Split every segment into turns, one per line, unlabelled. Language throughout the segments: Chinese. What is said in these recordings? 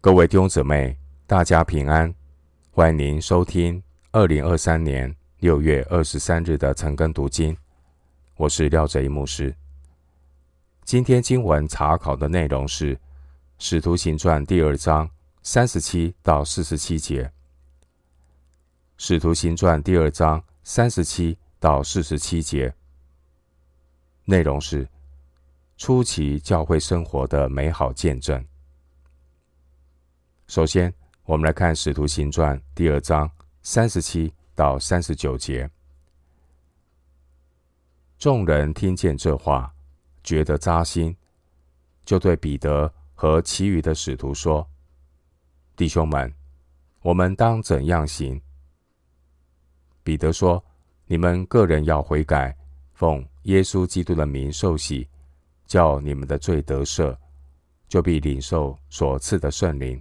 各位弟兄姊妹，大家平安！欢迎您收听二零二三年六月二十三日的晨更读经。我是廖哲一牧师。今天经文查考的内容是《使徒行传》第二章三十七到四十七节。《使徒行传》第二章三十七到四十七节内容是初期教会生活的美好见证。首先，我们来看《使徒行传》第二章三十七到三十九节。众人听见这话，觉得扎心，就对彼得和其余的使徒说：“弟兄们，我们当怎样行？”彼得说：“你们个人要悔改，奉耶稣基督的名受洗，叫你们的罪得赦，就必领受所赐的圣灵。”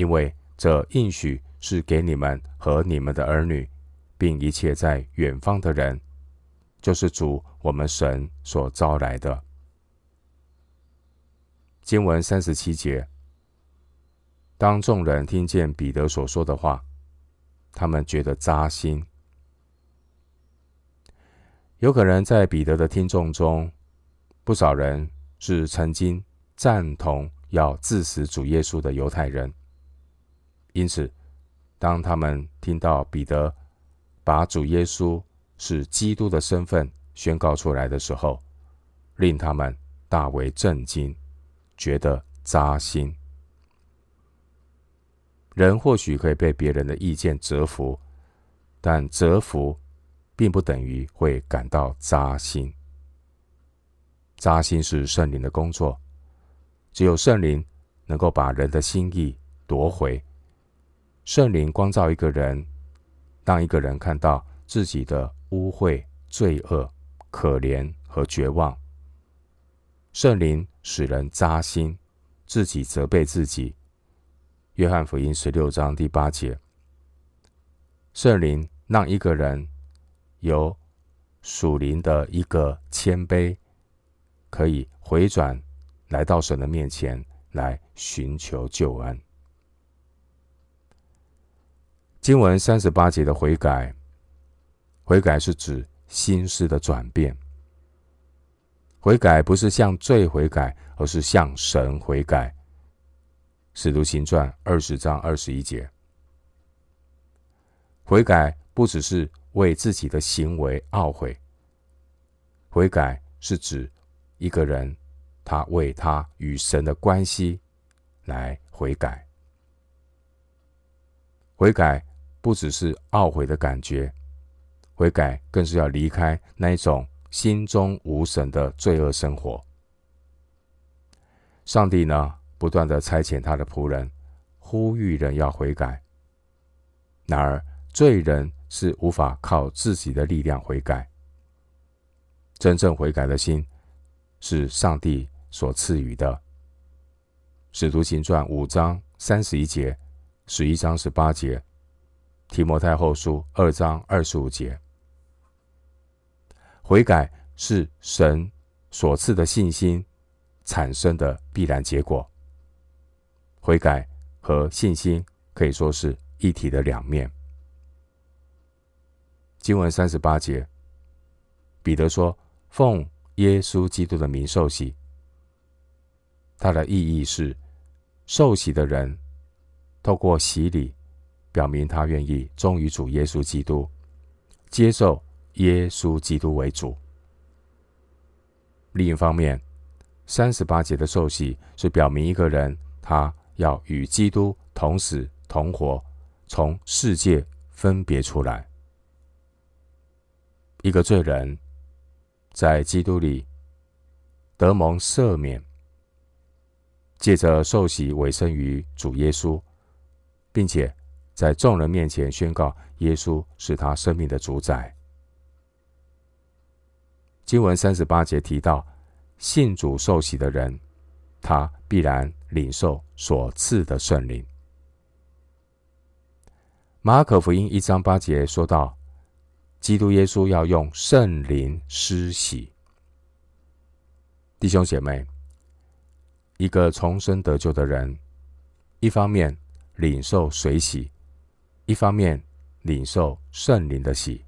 因为这应许是给你们和你们的儿女，并一切在远方的人，就是主我们神所招来的。经文三十七节，当众人听见彼得所说的话，他们觉得扎心。有可能在彼得的听众中，不少人是曾经赞同要致死主耶稣的犹太人。因此，当他们听到彼得把主耶稣是基督的身份宣告出来的时候，令他们大为震惊，觉得扎心。人或许可以被别人的意见折服，但折服并不等于会感到扎心。扎心是圣灵的工作，只有圣灵能够把人的心意夺回。圣灵光照一个人，让一个人看到自己的污秽、罪恶、可怜和绝望，圣灵使人扎心，自己责备自己。约翰福音十六章第八节，圣灵让一个人有属灵的一个谦卑，可以回转来到神的面前来寻求救恩。经文三十八节的悔改，悔改是指心思的转变。悔改不是向罪悔改，而是向神悔改。使徒行传二十章二十一节，悔改不只是为自己的行为懊悔，悔改是指一个人他为他与神的关系来悔改，悔改。不只是懊悔的感觉，悔改更是要离开那一种心中无神的罪恶生活。上帝呢，不断的差遣他的仆人，呼吁人要悔改。然而，罪人是无法靠自己的力量悔改。真正悔改的心，是上帝所赐予的。使徒行传五章三十一节，十一章十八节。提摩太后书二章二十五节，悔改是神所赐的信心产生的必然结果。悔改和信心可以说是一体的两面。经文三十八节，彼得说：“奉耶稣基督的名受洗。”它的意义是，受洗的人透过洗礼。表明他愿意忠于主耶稣基督，接受耶稣基督为主。另一方面，三十八节的受洗是表明一个人他要与基督同死同活，从世界分别出来。一个罪人在基督里得蒙赦免，借着受洗委身于主耶稣，并且。在众人面前宣告耶稣是他生命的主宰。经文三十八节提到，信主受洗的人，他必然领受所赐的圣灵。马可福音一章八节说到，基督耶稣要用圣灵施洗。弟兄姐妹，一个重生得救的人，一方面领受水洗，一方面领受圣灵的洗。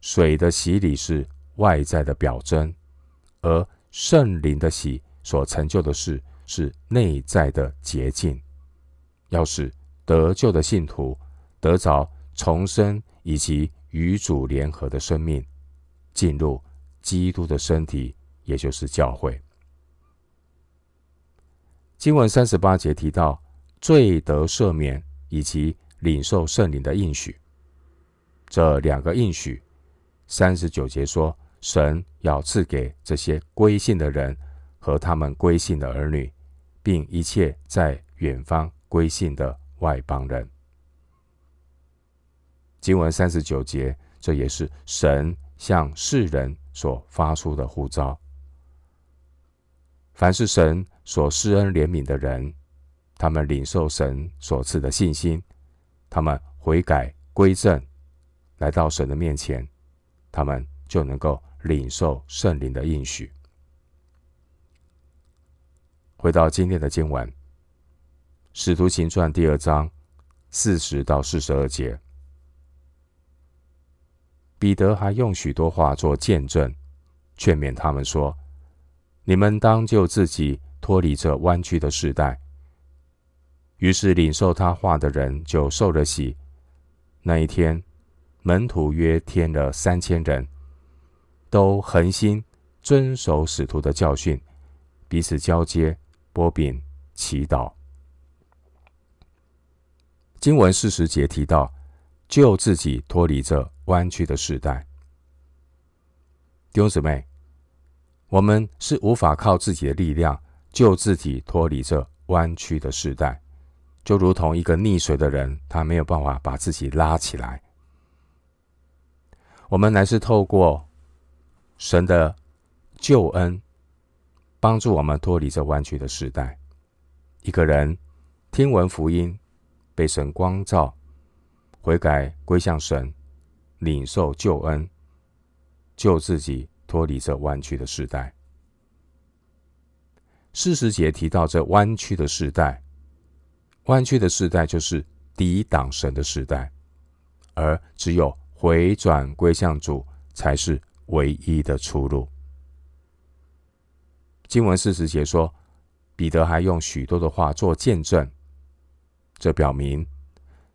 水的洗礼是外在的表征，而圣灵的洗所成就的事是内在的洁净，要使得救的信徒得着重生以及与主联合的生命，进入基督的身体，也就是教会。经文三十八节提到罪得赦免以及领受圣灵的应许，这两个应许。三十九节说，神要赐给这些归信的人和他们归信的儿女，并一切在远方归信的外邦人。经文三十九节，这也是神向世人所发出的呼召。凡是神所施恩怜悯的人，他们领受神所赐的信心，他们悔改归正，来到神的面前。他们就能够领受圣灵的应许。回到今天的经文，《使徒行传》第二章四十到四十二节，彼得还用许多话做见证，劝勉他们说：“你们当就自己脱离这弯曲的世代。”于是领受他话的人就受了洗。那一天。门徒约添了三千人，都恒心遵守使徒的教训，彼此交接、波饼、祈祷。经文四十节提到，救自己脱离这弯曲的世代。弟兄姊妹，我们是无法靠自己的力量救自己脱离这弯曲的世代，就如同一个溺水的人，他没有办法把自己拉起来。我们乃是透过神的救恩，帮助我们脱离这弯曲的时代。一个人听闻福音，被神光照，悔改归向神，领受救恩，救自己脱离这弯曲的时代。四十节提到这弯曲的时代，弯曲的时代就是抵挡神的时代，而只有。回转归向主才是唯一的出路。经文四十节说，彼得还用许多的话做见证，这表明《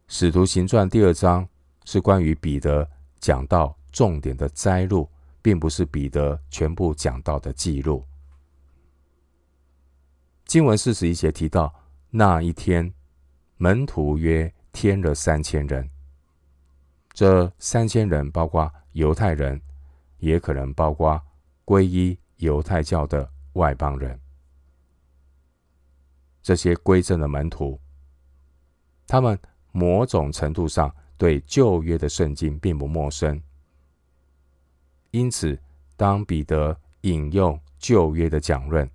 使徒行传》第二章是关于彼得讲道重点的摘录，并不是彼得全部讲到的记录。经文四十一节提到，那一天门徒约添了三千人。这三千人包括犹太人，也可能包括皈依犹太教的外邦人。这些归正的门徒，他们某种程度上对旧约的圣经并不陌生。因此，当彼得引用旧约的讲论，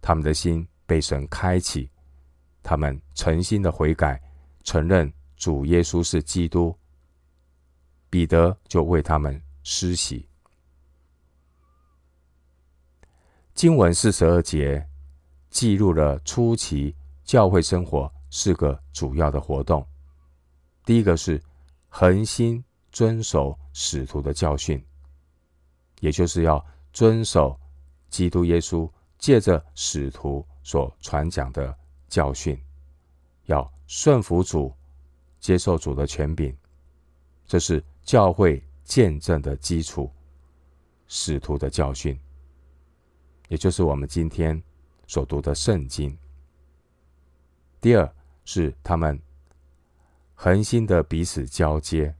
他们的心被神开启，他们诚心的悔改，承认主耶稣是基督。彼得就为他们施洗。经文四十二节记录了初期教会生活四个主要的活动。第一个是恒心遵守使徒的教训，也就是要遵守基督耶稣借着使徒所传讲的教训，要顺服主，接受主的权柄，这是。教会见证的基础，使徒的教训，也就是我们今天所读的圣经。第二是他们恒心的彼此交接，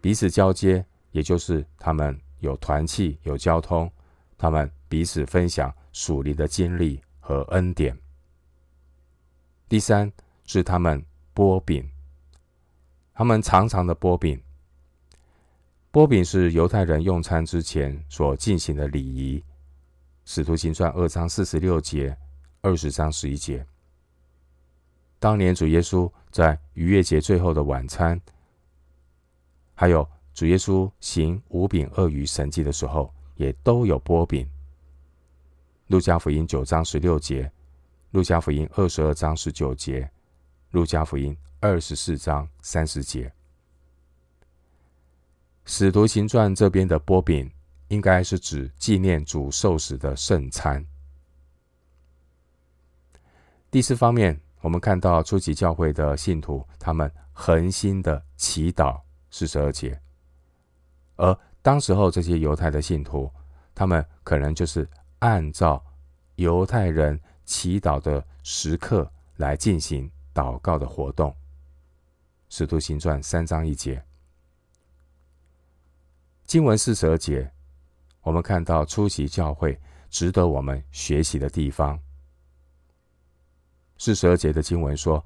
彼此交接，也就是他们有团契、有交通，他们彼此分享属灵的经历和恩典。第三是他们擘饼，他们常常的擘饼。擘饼是犹太人用餐之前所进行的礼仪，《使徒行传》二章四十六节、二十章十一节。当年主耶稣在逾越节最后的晚餐，还有主耶稣行五饼二鱼神迹的时候，也都有擘饼。路加福音九章十六节，路加福音二十二章十九节，路加福音二十四章三十节。使徒行传这边的波饼，应该是指纪念主受死的圣餐。第四方面，我们看到初期教会的信徒，他们恒心的祈祷四十二节，而当时候这些犹太的信徒，他们可能就是按照犹太人祈祷的时刻来进行祷告的活动。使徒行传三章一节。经文四十二节，我们看到出席教会值得我们学习的地方。四十二节的经文说：“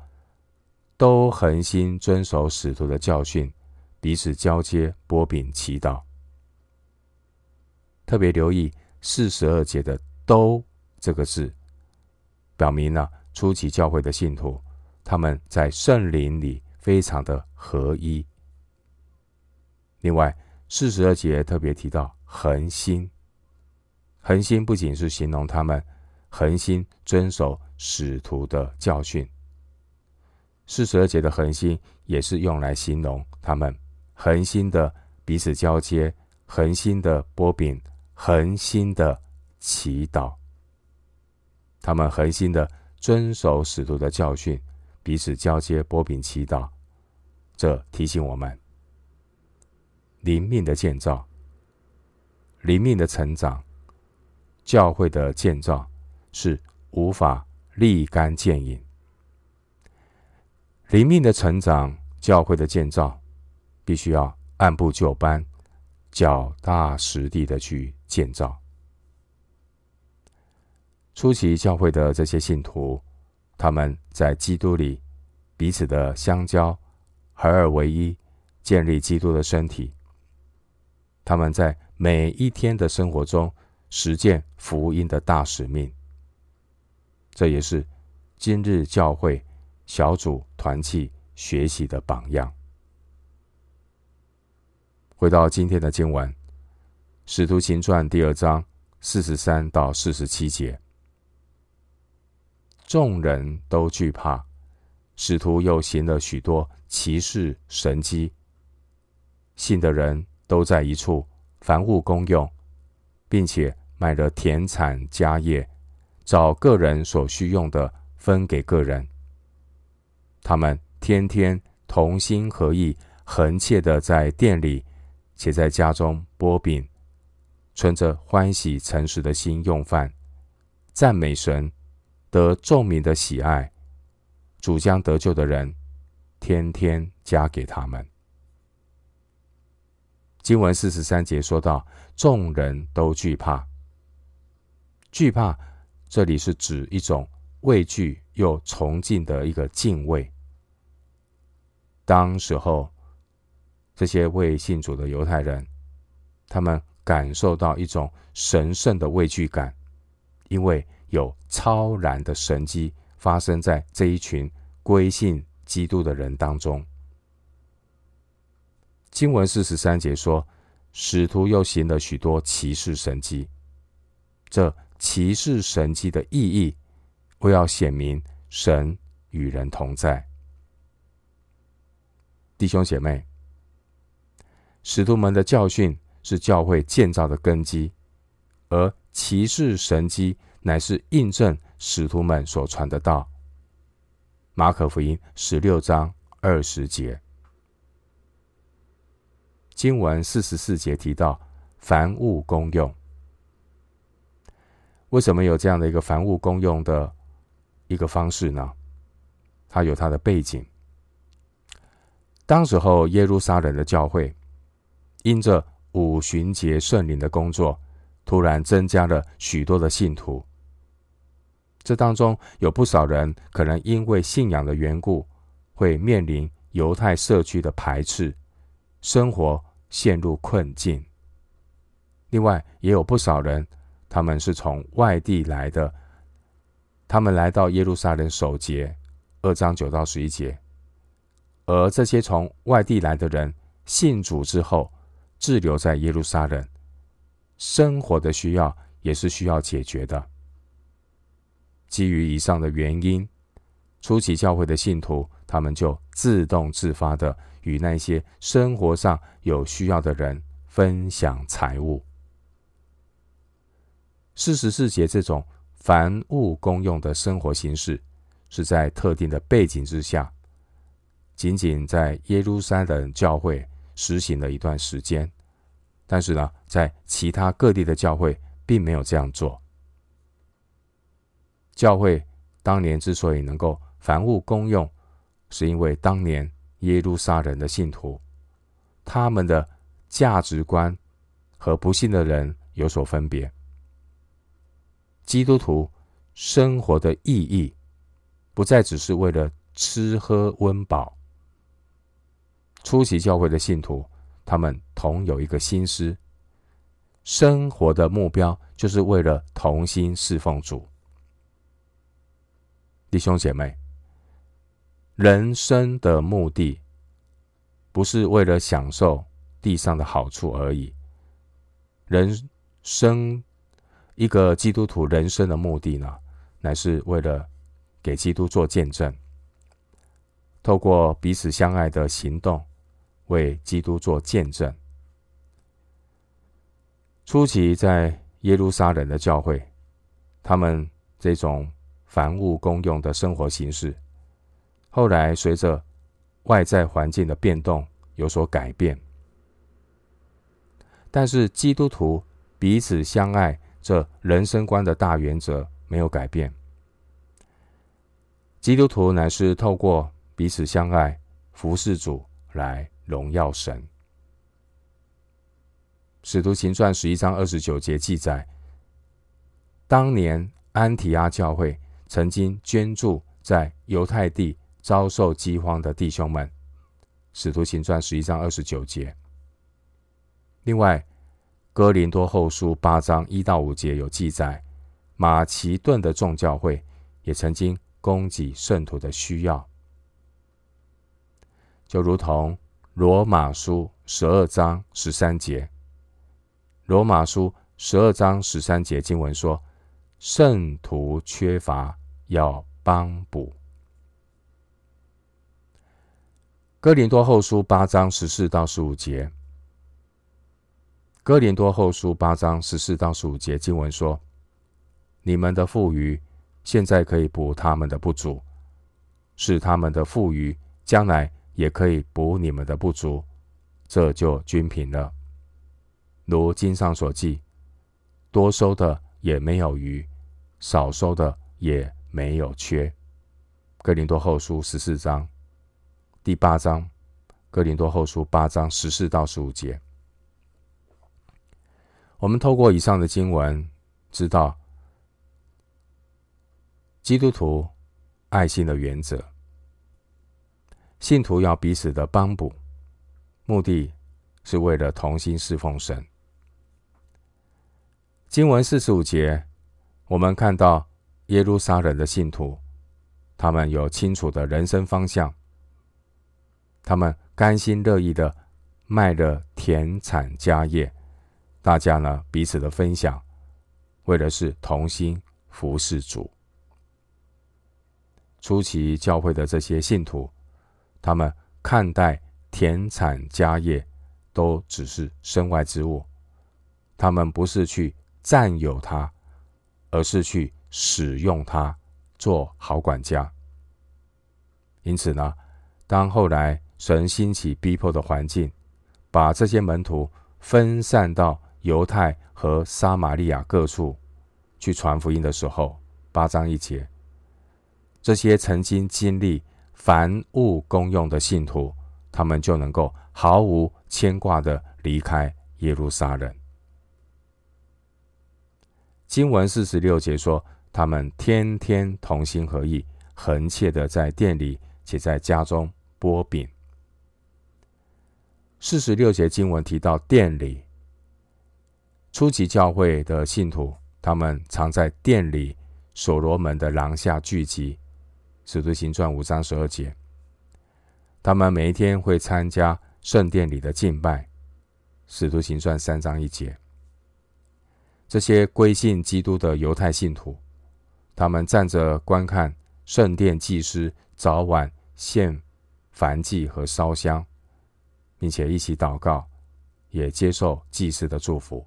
都恒心遵守使徒的教训，彼此交接，波饼祈祷。”特别留意四十二节的“都”这个字，表明了初期教会的信徒他们在圣灵里非常的合一。另外，四十二节特别提到恒心，恒心不仅是形容他们恒心遵守使徒的教训，四十二节的恒心也是用来形容他们恒心的彼此交接、恒心的波饼、恒心的祈祷。他们恒心的遵守使徒的教训，彼此交接、波饼祈祷。这提醒我们。灵命的建造，灵命的成长，教会的建造是无法立竿见影。灵命的成长，教会的建造，必须要按部就班、脚踏实地的去建造。初期教会的这些信徒，他们在基督里彼此的相交，合而为一，建立基督的身体。他们在每一天的生活中实践福音的大使命，这也是今日教会小组团契学习的榜样。回到今天的经文，《使徒行传》第二章四十三到四十七节，众人都惧怕，使徒又行了许多奇事神迹，信的人。都在一处，凡物公用，并且卖了田产家业，找个人所需用的分给个人。他们天天同心合意，恒切的在店里，且在家中剥饼，存着欢喜诚实的心用饭，赞美神，得众民的喜爱。主将得救的人，天天加给他们。经文四十三节说到，众人都惧怕。惧怕，这里是指一种畏惧又崇敬的一个敬畏。当时候，这些未信主的犹太人，他们感受到一种神圣的畏惧感，因为有超然的神迹发生在这一群归信基督的人当中。经文四十三节说，使徒又行了许多奇事神迹。这奇事神迹的意义，为要显明神与人同在。弟兄姐妹，使徒们的教训是教会建造的根基，而奇事神迹乃是印证使徒们所传的道。马可福音十六章二十节。经文四十四节提到凡物公用，为什么有这样的一个凡物公用的一个方式呢？它有它的背景。当时候耶路撒冷的教会，因着五旬节圣灵的工作，突然增加了许多的信徒。这当中有不少人可能因为信仰的缘故，会面临犹太社区的排斥。生活陷入困境。另外，也有不少人，他们是从外地来的，他们来到耶路撒冷守节，二章九到十一节。而这些从外地来的人信主之后，滞留在耶路撒冷，生活的需要也是需要解决的。基于以上的原因，初期教会的信徒，他们就自动自发的与那些生活上有需要的人分享财物。四十四节这种凡物公用的生活形式，是在特定的背景之下，仅仅在耶路撒冷教会实行了一段时间，但是呢，在其他各地的教会并没有这样做。教会当年之所以能够凡物公用，是因为当年耶路撒冷的信徒，他们的价值观和不信的人有所分别。基督徒生活的意义，不再只是为了吃喝温饱。出席教会的信徒，他们同有一个心思，生活的目标就是为了同心侍奉主。弟兄姐妹，人生的目的不是为了享受地上的好处而已。人生一个基督徒人生的目的呢，乃是为了给基督做见证，透过彼此相爱的行动，为基督做见证。初期在耶路撒冷的教会，他们这种。凡物公用的生活形式，后来随着外在环境的变动有所改变，但是基督徒彼此相爱这人生观的大原则没有改变。基督徒乃是透过彼此相爱服侍主来荣耀神。使徒行传十一章二十九节记载，当年安提阿教会。曾经捐助在犹太地遭受饥荒的弟兄们，《使徒行传》十一章二十九节。另外，《哥林多后书》八章一到五节有记载，马其顿的众教会也曾经供给圣徒的需要，就如同《罗马书》十二章十三节，《罗马书》十二章十三节经文说：“圣徒缺乏。”要帮补。哥林多后书八章十四到十五节。哥林多后书八章十四到十五节经文说：“你们的富余，现在可以补他们的不足；使他们的富余，将来也可以补你们的不足。这就均平了。如经上所记：多收的也没有余，少收的也。”没有缺。哥林多后书十四章第八章，哥林多后书八章十四到十五节，我们透过以上的经文，知道基督徒爱心的原则。信徒要彼此的帮补，目的是为了同心侍奉神。经文四十五节，我们看到。耶路撒冷的信徒，他们有清楚的人生方向，他们甘心乐意的卖了田产家业，大家呢彼此的分享，为的是同心服侍主。初期教会的这些信徒，他们看待田产家业都只是身外之物，他们不是去占有它，而是去。使用它做好管家。因此呢，当后来神兴起逼迫的环境，把这些门徒分散到犹太和撒玛利亚各处去传福音的时候，八章一节，这些曾经经历凡物公用的信徒，他们就能够毫无牵挂的离开耶路撒冷。经文四十六节说。他们天天同心合意，恒切的在店里，且在家中擘饼。四十六节经文提到店里，初期教会的信徒，他们常在店里所罗门的廊下聚集。使徒行传五章十二节，他们每一天会参加圣殿里的敬拜。使徒行传三章一节，这些归信基督的犹太信徒。他们站着观看圣殿祭司早晚献燔祭和烧香，并且一起祷告，也接受祭司的祝福。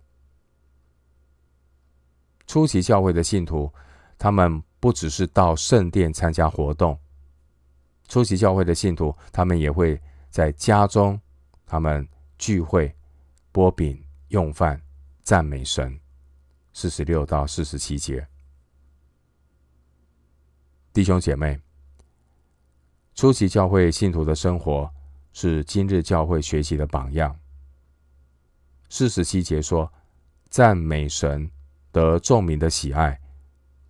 初期教会的信徒，他们不只是到圣殿参加活动。初期教会的信徒，他们也会在家中，他们聚会、擘饼、用饭、赞美神。四十六到四十七节，弟兄姐妹，初期教会信徒的生活是今日教会学习的榜样。四十七节说：“赞美神，得众民的喜爱，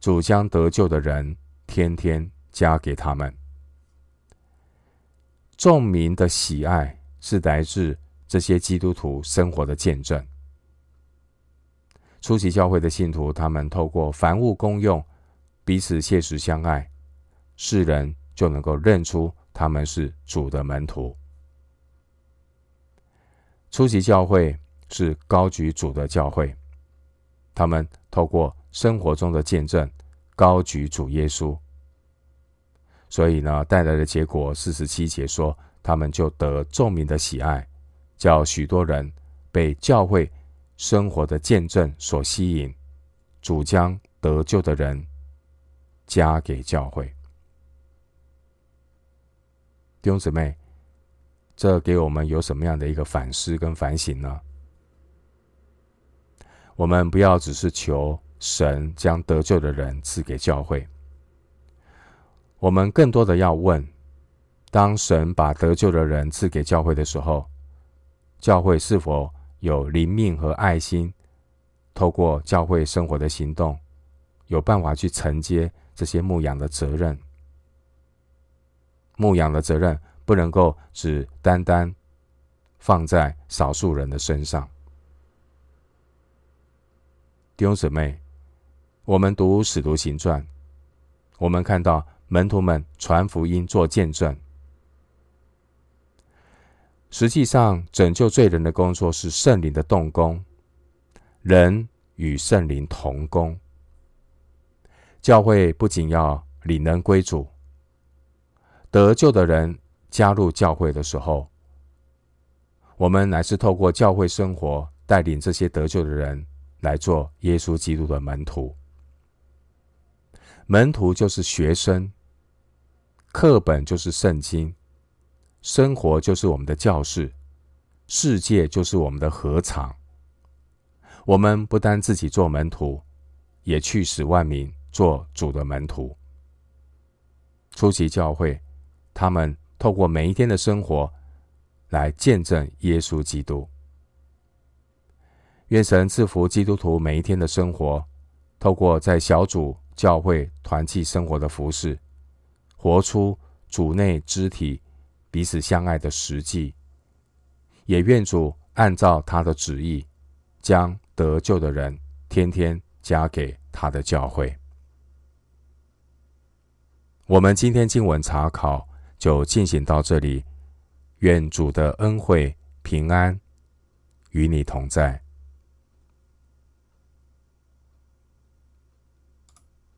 主将得救的人天天加给他们。”众民的喜爱是来自这些基督徒生活的见证。初期教会的信徒，他们透过凡物公用，彼此切实相爱，世人就能够认出他们是主的门徒。初期教会是高举主的教会，他们透过生活中的见证，高举主耶稣。所以呢，带来的结果，四十七节说，他们就得众民的喜爱，叫许多人被教会生活的见证所吸引，主将得救的人加给教会。弟兄姊妹，这给我们有什么样的一个反思跟反省呢？我们不要只是求神将得救的人赐给教会。我们更多的要问：当神把得救的人赐给教会的时候，教会是否有灵命和爱心，透过教会生活的行动，有办法去承接这些牧养的责任？牧养的责任不能够只单单放在少数人的身上。弟兄姊妹，我们读《使徒行传》，我们看到。门徒们传福音、做见证。实际上，拯救罪人的工作是圣灵的动工，人与圣灵同工。教会不仅要领人归主，得救的人加入教会的时候，我们乃是透过教会生活，带领这些得救的人来做耶稣基督的门徒。门徒就是学生。课本就是圣经，生活就是我们的教室，世界就是我们的禾场。我们不单自己做门徒，也去使万民做主的门徒。初期教会，他们透过每一天的生活来见证耶稣基督。愿神赐福基督徒每一天的生活，透过在小组、教会、团契生活的服事。活出主内肢体彼此相爱的实际，也愿主按照他的旨意，将得救的人天天加给他的教会。我们今天经文查考就进行到这里，愿主的恩惠平安与你同在。